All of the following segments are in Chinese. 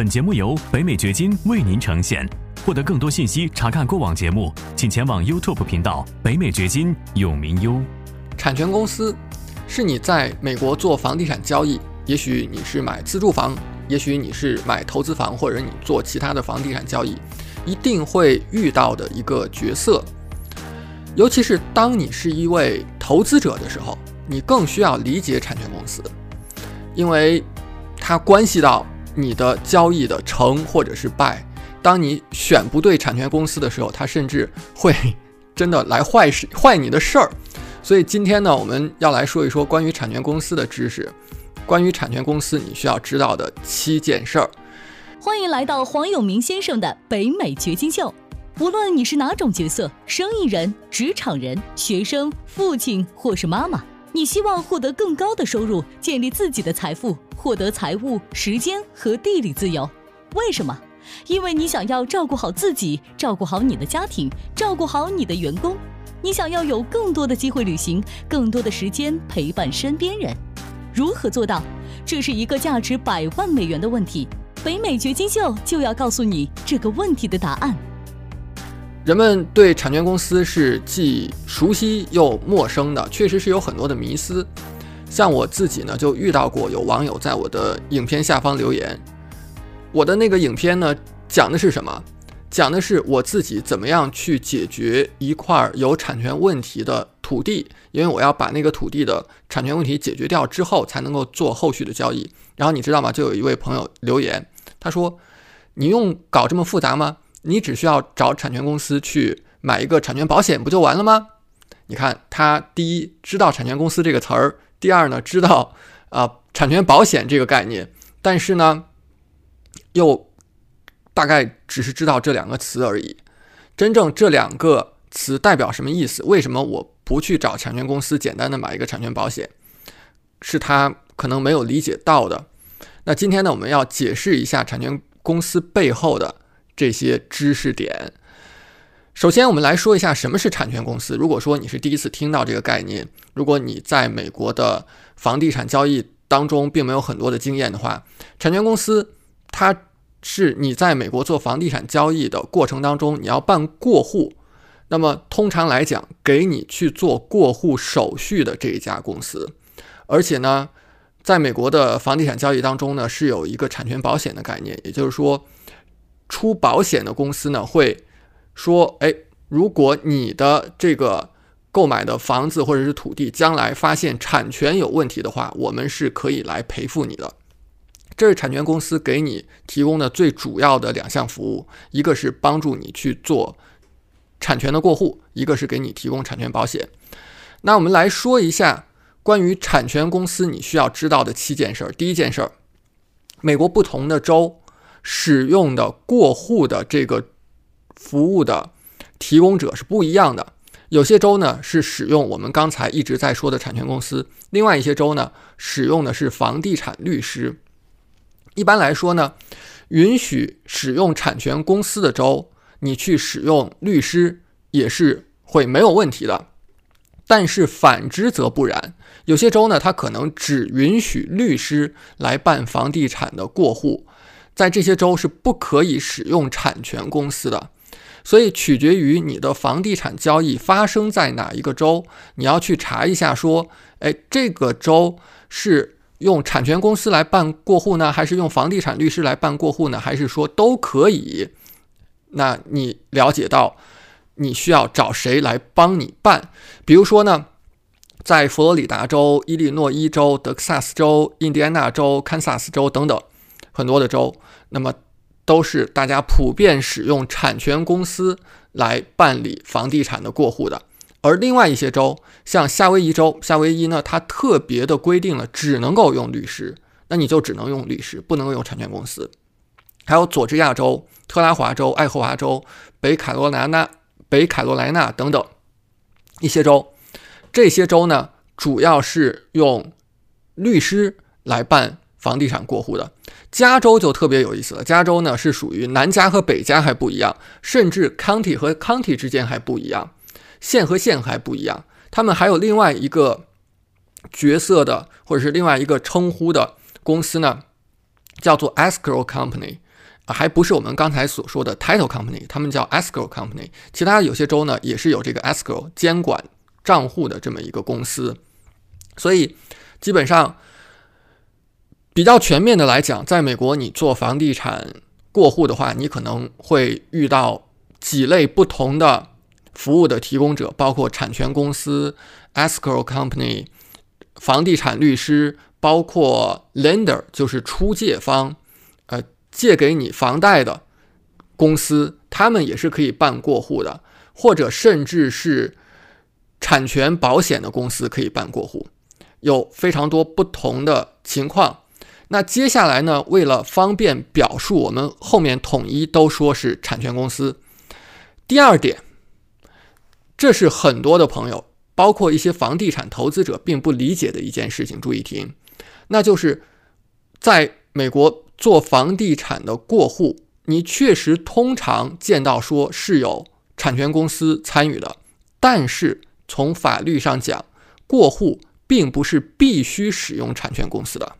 本节目由北美掘金为您呈现。获得更多信息，查看过往节目，请前往 YouTube 频道“北美掘金”永明优。产权公司是你在美国做房地产交易，也许你是买自住房，也许你是买投资房，或者你做其他的房地产交易，一定会遇到的一个角色。尤其是当你是一位投资者的时候，你更需要理解产权公司，因为它关系到你的交易的成或者是败。当你选不对产权公司的时候，它甚至会真的来坏事、坏你的事儿。所以今天呢，我们要来说一说关于产权公司的知识，关于产权公司你需要知道的七件事儿。欢迎来到黄永明先生的北美掘金秀。无论你是哪种角色，生意人、职场人、学生、父亲或是妈妈，你希望获得更高的收入，建立自己的财富，获得财务、时间和地理自由。为什么？因为你想要照顾好自己，照顾好你的家庭，照顾好你的员工，你想要有更多的机会旅行，更多的时间陪伴身边人。如何做到？这是一个价值百万美元的问题。北美掘金秀就要告诉你这个问题的答案。人们对产权公司是既熟悉又陌生的，确实是有很多的迷思。像我自己呢，就遇到过有网友在我的影片下方留言。我的那个影片呢，讲的是什么？讲的是我自己怎么样去解决一块有产权问题的土地，因为我要把那个土地的产权问题解决掉之后，才能够做后续的交易。然后你知道吗？就有一位朋友留言，他说：“你用搞这么复杂吗？你只需要找产权公司去买一个产权保险不就完了吗？”你看，他第一知道产权公司这个词儿，第二呢知道啊产权保险这个概念，但是呢。又大概只是知道这两个词而已，真正这两个词代表什么意思？为什么我不去找产权公司简单的买一个产权保险？是他可能没有理解到的。那今天呢，我们要解释一下产权公司背后的这些知识点。首先，我们来说一下什么是产权公司。如果说你是第一次听到这个概念，如果你在美国的房地产交易当中并没有很多的经验的话，产权公司。它是你在美国做房地产交易的过程当中，你要办过户，那么通常来讲，给你去做过户手续的这一家公司，而且呢，在美国的房地产交易当中呢，是有一个产权保险的概念，也就是说，出保险的公司呢会说，哎，如果你的这个购买的房子或者是土地将来发现产权有问题的话，我们是可以来赔付你的。这是产权公司给你提供的最主要的两项服务，一个是帮助你去做产权的过户，一个是给你提供产权保险。那我们来说一下关于产权公司你需要知道的七件事儿。第一件事儿，美国不同的州使用的过户的这个服务的提供者是不一样的，有些州呢是使用我们刚才一直在说的产权公司，另外一些州呢使用的是房地产律师。一般来说呢，允许使用产权公司的州，你去使用律师也是会没有问题的。但是反之则不然，有些州呢，它可能只允许律师来办房地产的过户，在这些州是不可以使用产权公司的。所以取决于你的房地产交易发生在哪一个州，你要去查一下，说，哎，这个州是。用产权公司来办过户呢，还是用房地产律师来办过户呢？还是说都可以？那你了解到你需要找谁来帮你办？比如说呢，在佛罗里达州、伊利诺伊州、德克萨斯州、印第安纳州、堪萨斯州等等很多的州，那么都是大家普遍使用产权公司来办理房地产的过户的。而另外一些州，像夏威夷州，夏威夷呢，它特别的规定了，只能够用律师，那你就只能用律师，不能够用产权公司。还有佐治亚州、特拉华州、爱荷华州、北卡罗来纳、北卡罗来纳等等一些州，这些州呢，主要是用律师来办房地产过户的。加州就特别有意思了，加州呢是属于南加和北加还不一样，甚至 county 和 county 之间还不一样。县和县还不一样，他们还有另外一个角色的，或者是另外一个称呼的公司呢，叫做 escrow company。还不是我们刚才所说的 title company，他们叫 escrow company。其他有些州呢也是有这个 escrow 监管账户的这么一个公司。所以基本上比较全面的来讲，在美国你做房地产过户的话，你可能会遇到几类不同的服务的提供者，包括产权公司、escrow company、房地产律师，包括 lender 就是出借方。呃借给你房贷的公司，他们也是可以办过户的，或者甚至是产权保险的公司可以办过户，有非常多不同的情况。那接下来呢，为了方便表述，我们后面统一都说是产权公司。第二点，这是很多的朋友，包括一些房地产投资者并不理解的一件事情，注意听，那就是在美国。做房地产的过户，你确实通常见到说是有产权公司参与的，但是从法律上讲，过户并不是必须使用产权公司的，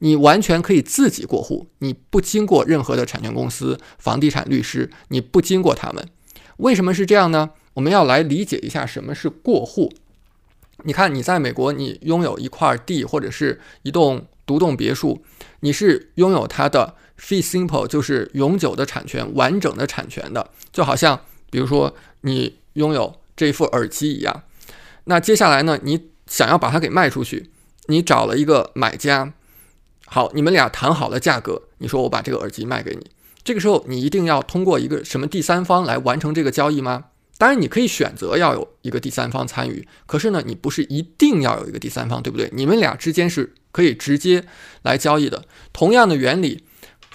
你完全可以自己过户，你不经过任何的产权公司、房地产律师，你不经过他们，为什么是这样呢？我们要来理解一下什么是过户。你看，你在美国，你拥有一块地或者是一栋。独栋别墅，你是拥有它的 fee simple，就是永久的产权、完整的产权的，就好像比如说你拥有这副耳机一样。那接下来呢，你想要把它给卖出去，你找了一个买家，好，你们俩谈好了价格，你说我把这个耳机卖给你，这个时候你一定要通过一个什么第三方来完成这个交易吗？当然，你可以选择要有一个第三方参与，可是呢，你不是一定要有一个第三方，对不对？你们俩之间是可以直接来交易的。同样的原理，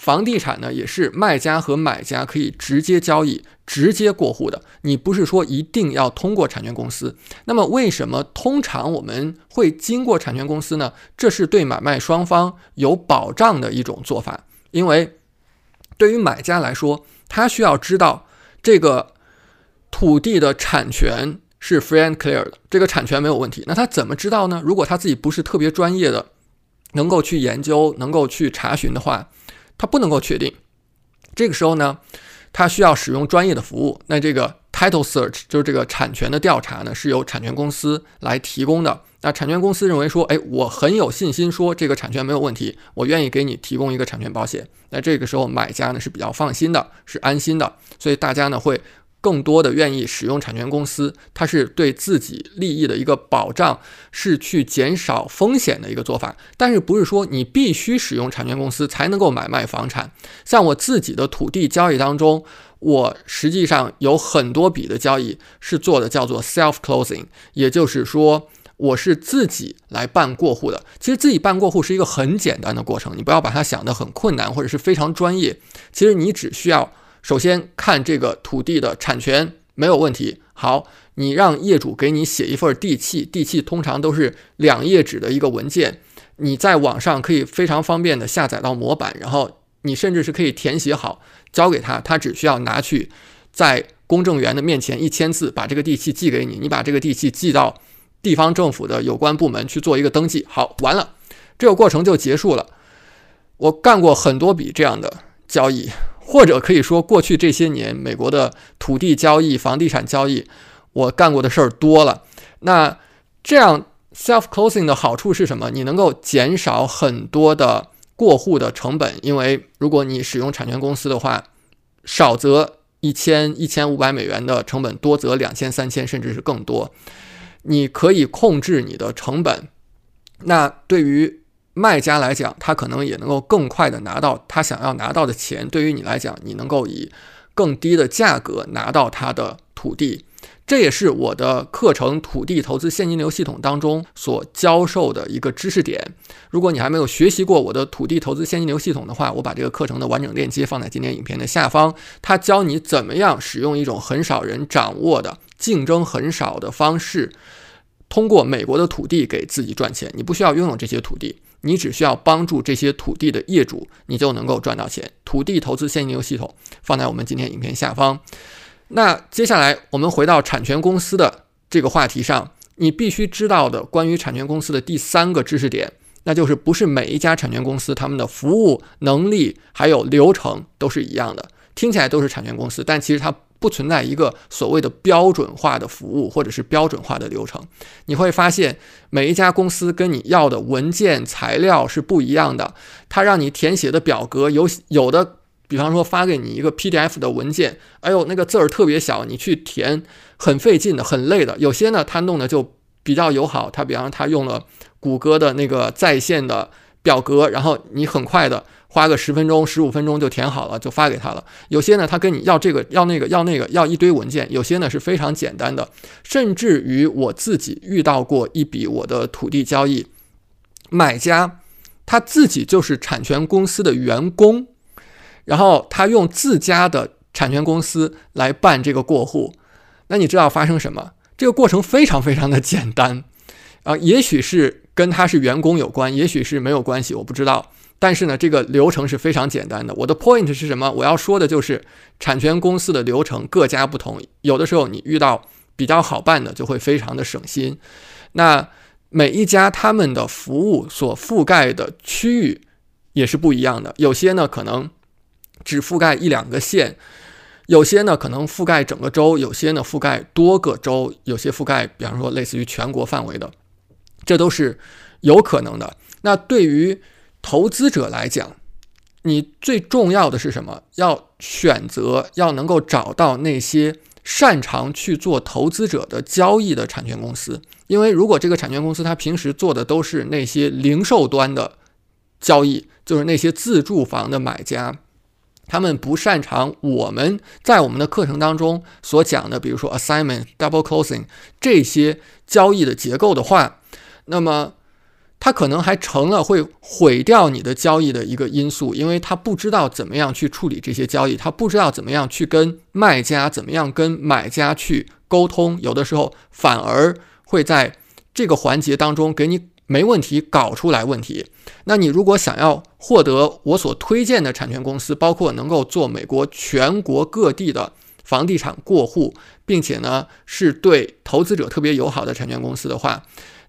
房地产呢也是卖家和买家可以直接交易、直接过户的。你不是说一定要通过产权公司。那么，为什么通常我们会经过产权公司呢？这是对买卖双方有保障的一种做法。因为对于买家来说，他需要知道这个。土地的产权是 free and clear 的，这个产权没有问题。那他怎么知道呢？如果他自己不是特别专业的，能够去研究、能够去查询的话，他不能够确定。这个时候呢，他需要使用专业的服务。那这个 title search 就是这个产权的调查呢，是由产权公司来提供的。那产权公司认为说，哎，我很有信心说这个产权没有问题，我愿意给你提供一个产权保险。那这个时候买家呢是比较放心的，是安心的。所以大家呢会。更多的愿意使用产权公司，它是对自己利益的一个保障，是去减少风险的一个做法。但是不是说你必须使用产权公司才能够买卖房产？像我自己的土地交易当中，我实际上有很多笔的交易是做的叫做 self closing，也就是说我是自己来办过户的。其实自己办过户是一个很简单的过程，你不要把它想得很困难或者是非常专业。其实你只需要。首先看这个土地的产权没有问题，好，你让业主给你写一份地契，地契通常都是两页纸的一个文件，你在网上可以非常方便的下载到模板，然后你甚至是可以填写好交给他，他只需要拿去在公证员的面前一签字，把这个地契寄给你，你把这个地契寄到地方政府的有关部门去做一个登记，好，完了，这个过程就结束了。我干过很多笔这样的交易。或者可以说，过去这些年，美国的土地交易、房地产交易，我干过的事儿多了。那这样 self closing 的好处是什么？你能够减少很多的过户的成本，因为如果你使用产权公司的话，少则一千、一千五百美元的成本，多则两千、三千，甚至是更多。你可以控制你的成本。那对于卖家来讲，他可能也能够更快的拿到他想要拿到的钱。对于你来讲，你能够以更低的价格拿到他的土地，这也是我的课程《土地投资现金流系统》当中所教授的一个知识点。如果你还没有学习过我的土地投资现金流系统的话，我把这个课程的完整链接放在今天影片的下方。它教你怎么样使用一种很少人掌握的、竞争很少的方式，通过美国的土地给自己赚钱。你不需要拥有这些土地。你只需要帮助这些土地的业主，你就能够赚到钱。土地投资现金流系统放在我们今天影片下方。那接下来我们回到产权公司的这个话题上，你必须知道的关于产权公司的第三个知识点，那就是不是每一家产权公司他们的服务能力还有流程都是一样的，听起来都是产权公司，但其实它不存在一个所谓的标准化的服务或者是标准化的流程。你会发现每一家公司跟你要的文件材料是不一样的，它让你填写的表格有有的。比方说发给你一个 PDF 的文件，哎呦，那个字儿特别小，你去填很费劲的，很累的。有些呢，他弄的就比较友好，他比方说他用了谷歌的那个在线的表格，然后你很快的花个十分钟、十五分钟就填好了，就发给他了。有些呢，他跟你要这个要那个要那个要一堆文件，有些呢是非常简单的。甚至于我自己遇到过一笔我的土地交易，买家他自己就是产权公司的员工。然后他用自家的产权公司来办这个过户，那你知道发生什么？这个过程非常非常的简单，啊，也许是跟他是员工有关，也许是没有关系，我不知道。但是呢，这个流程是非常简单的。我的 point 是什么？我要说的就是产权公司的流程各家不同，有的时候你遇到比较好办的，就会非常的省心。那每一家他们的服务所覆盖的区域也是不一样的，有些呢可能。只覆盖一两个县，有些呢可能覆盖整个州，有些呢覆盖多个州，有些覆盖，比方说类似于全国范围的，这都是有可能的。那对于投资者来讲，你最重要的是什么？要选择，要能够找到那些擅长去做投资者的交易的产权公司，因为如果这个产权公司它平时做的都是那些零售端的交易，就是那些自住房的买家。他们不擅长我们在我们的课程当中所讲的，比如说 assignment、double closing 这些交易的结构的话，那么他可能还成了会毁掉你的交易的一个因素，因为他不知道怎么样去处理这些交易，他不知道怎么样去跟卖家怎么样跟买家去沟通，有的时候反而会在这个环节当中给你。没问题，搞出来问题。那你如果想要获得我所推荐的产权公司，包括能够做美国全国各地的房地产过户，并且呢是对投资者特别友好的产权公司的话，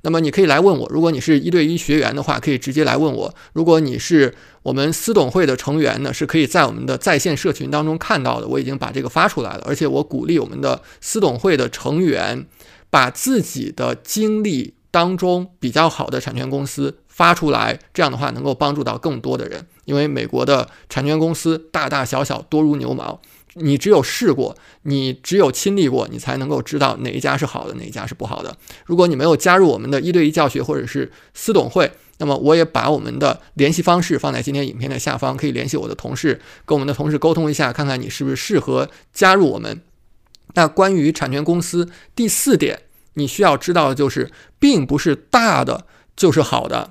那么你可以来问我。如果你是一对一学员的话，可以直接来问我。如果你是我们私董会的成员呢，是可以在我们的在线社群当中看到的。我已经把这个发出来了，而且我鼓励我们的私董会的成员把自己的经历。当中比较好的产权公司发出来，这样的话能够帮助到更多的人。因为美国的产权公司大大小小多如牛毛，你只有试过，你只有亲历过，你才能够知道哪一家是好的，哪一家是不好的。如果你没有加入我们的一对一教学或者是私董会，那么我也把我们的联系方式放在今天影片的下方，可以联系我的同事，跟我们的同事沟通一下，看看你是不是适合加入我们。那关于产权公司第四点。你需要知道的就是，并不是大的就是好的。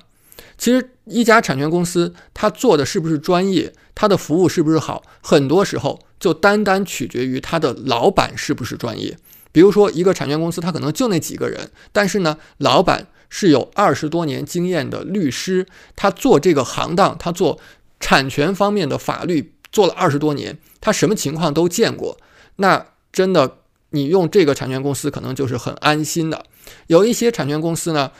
其实，一家产权公司它做的是不是专业，它的服务是不是好，很多时候就单单取决于他的老板是不是专业。比如说，一个产权公司，它可能就那几个人，但是呢，老板是有二十多年经验的律师，他做这个行当，他做产权方面的法律做了二十多年，他什么情况都见过，那真的。你用这个产权公司可能就是很安心的。有一些产权公司呢，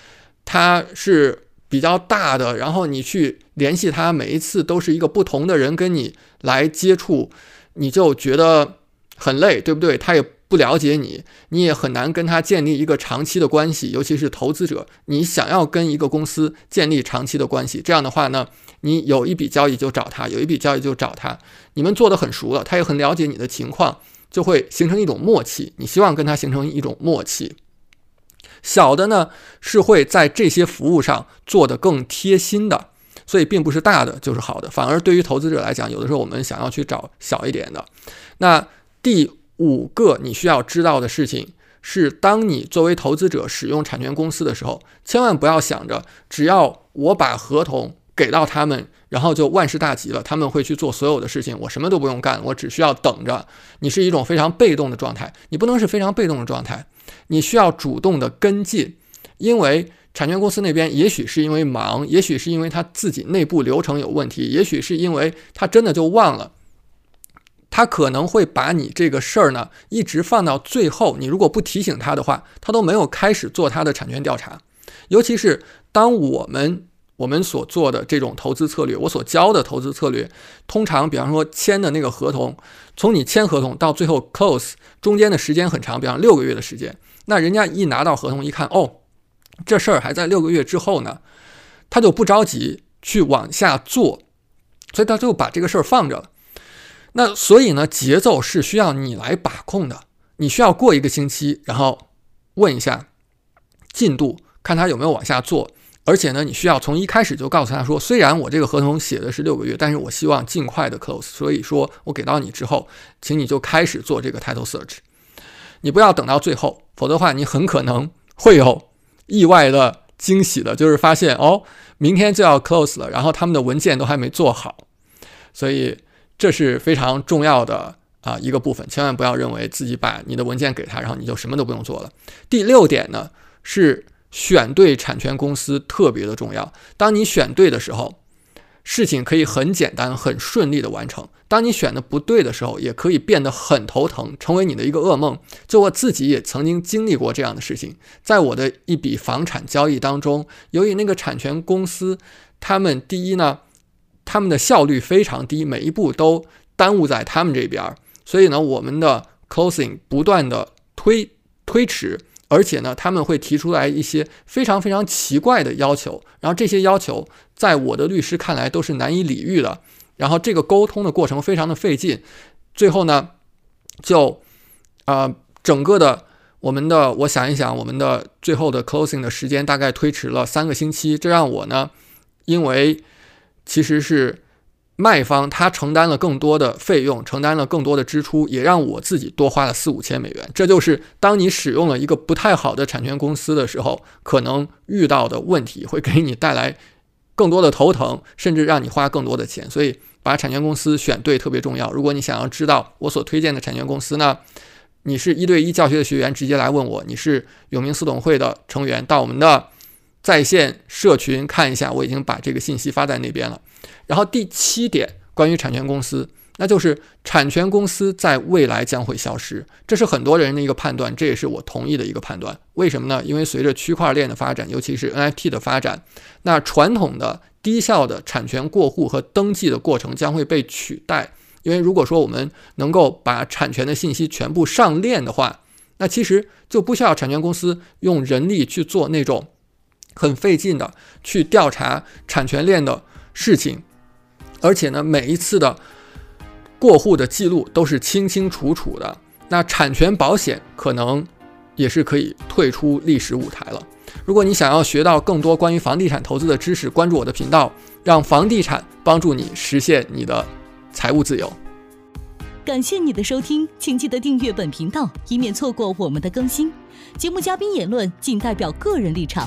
它是比较大的，然后你去联系他，每一次都是一个不同的人跟你来接触，你就觉得很累，对不对？他也不了解你，你也很难跟他建立一个长期的关系。尤其是投资者，你想要跟一个公司建立长期的关系，这样的话呢，你有一笔交易就找他，有一笔交易就找他，你们做的很熟了，他也很了解你的情况。就会形成一种默契，你希望跟他形成一种默契。小的呢是会在这些服务上做得更贴心的，所以并不是大的就是好的，反而对于投资者来讲，有的时候我们想要去找小一点的。那第五个你需要知道的事情是，当你作为投资者使用产权公司的时候，千万不要想着只要我把合同。给到他们，然后就万事大吉了。他们会去做所有的事情，我什么都不用干，我只需要等着。你是一种非常被动的状态，你不能是非常被动的状态，你需要主动的跟进。因为产权公司那边也许是因为忙，也许是因为他自己内部流程有问题，也许是因为他真的就忘了，他可能会把你这个事儿呢一直放到最后。你如果不提醒他的话，他都没有开始做他的产权调查。尤其是当我们。我们所做的这种投资策略，我所教的投资策略，通常比方说签的那个合同，从你签合同到最后 close 中间的时间很长，比方六个月的时间。那人家一拿到合同一看，哦，这事儿还在六个月之后呢，他就不着急去往下做，所以他就把这个事儿放着了。那所以呢，节奏是需要你来把控的。你需要过一个星期，然后问一下进度，看他有没有往下做。而且呢，你需要从一开始就告诉他说，虽然我这个合同写的是六个月，但是我希望尽快的 close。所以说我给到你之后，请你就开始做这个 title search。你不要等到最后，否则的话，你很可能会有意外的惊喜的，就是发现哦，明天就要 close 了，然后他们的文件都还没做好。所以这是非常重要的啊一个部分，千万不要认为自己把你的文件给他，然后你就什么都不用做了。第六点呢是。选对产权公司特别的重要。当你选对的时候，事情可以很简单、很顺利的完成；当你选的不对的时候，也可以变得很头疼，成为你的一个噩梦。就我自己也曾经经历过这样的事情。在我的一笔房产交易当中，由于那个产权公司，他们第一呢，他们的效率非常低，每一步都耽误在他们这边，所以呢，我们的 closing 不断的推推迟。而且呢，他们会提出来一些非常非常奇怪的要求，然后这些要求在我的律师看来都是难以理喻的，然后这个沟通的过程非常的费劲，最后呢，就啊，整个的我们的我想一想，我们的最后的 closing 的时间大概推迟了三个星期，这让我呢，因为其实是。卖方他承担了更多的费用，承担了更多的支出，也让我自己多花了四五千美元。这就是当你使用了一个不太好的产权公司的时候，可能遇到的问题，会给你带来更多的头疼，甚至让你花更多的钱。所以，把产权公司选对特别重要。如果你想要知道我所推荐的产权公司呢，你是一对一教学的学员，直接来问我；你是永明私董会的成员，到我们的在线社群看一下，我已经把这个信息发在那边了。然后第七点，关于产权公司，那就是产权公司在未来将会消失，这是很多人的一个判断，这也是我同意的一个判断。为什么呢？因为随着区块链的发展，尤其是 NFT 的发展，那传统的低效的产权过户和登记的过程将会被取代。因为如果说我们能够把产权的信息全部上链的话，那其实就不需要产权公司用人力去做那种很费劲的去调查产权链的事情。而且呢，每一次的过户的记录都是清清楚楚的。那产权保险可能也是可以退出历史舞台了。如果你想要学到更多关于房地产投资的知识，关注我的频道，让房地产帮助你实现你的财务自由。感谢你的收听，请记得订阅本频道，以免错过我们的更新。节目嘉宾言论仅代表个人立场。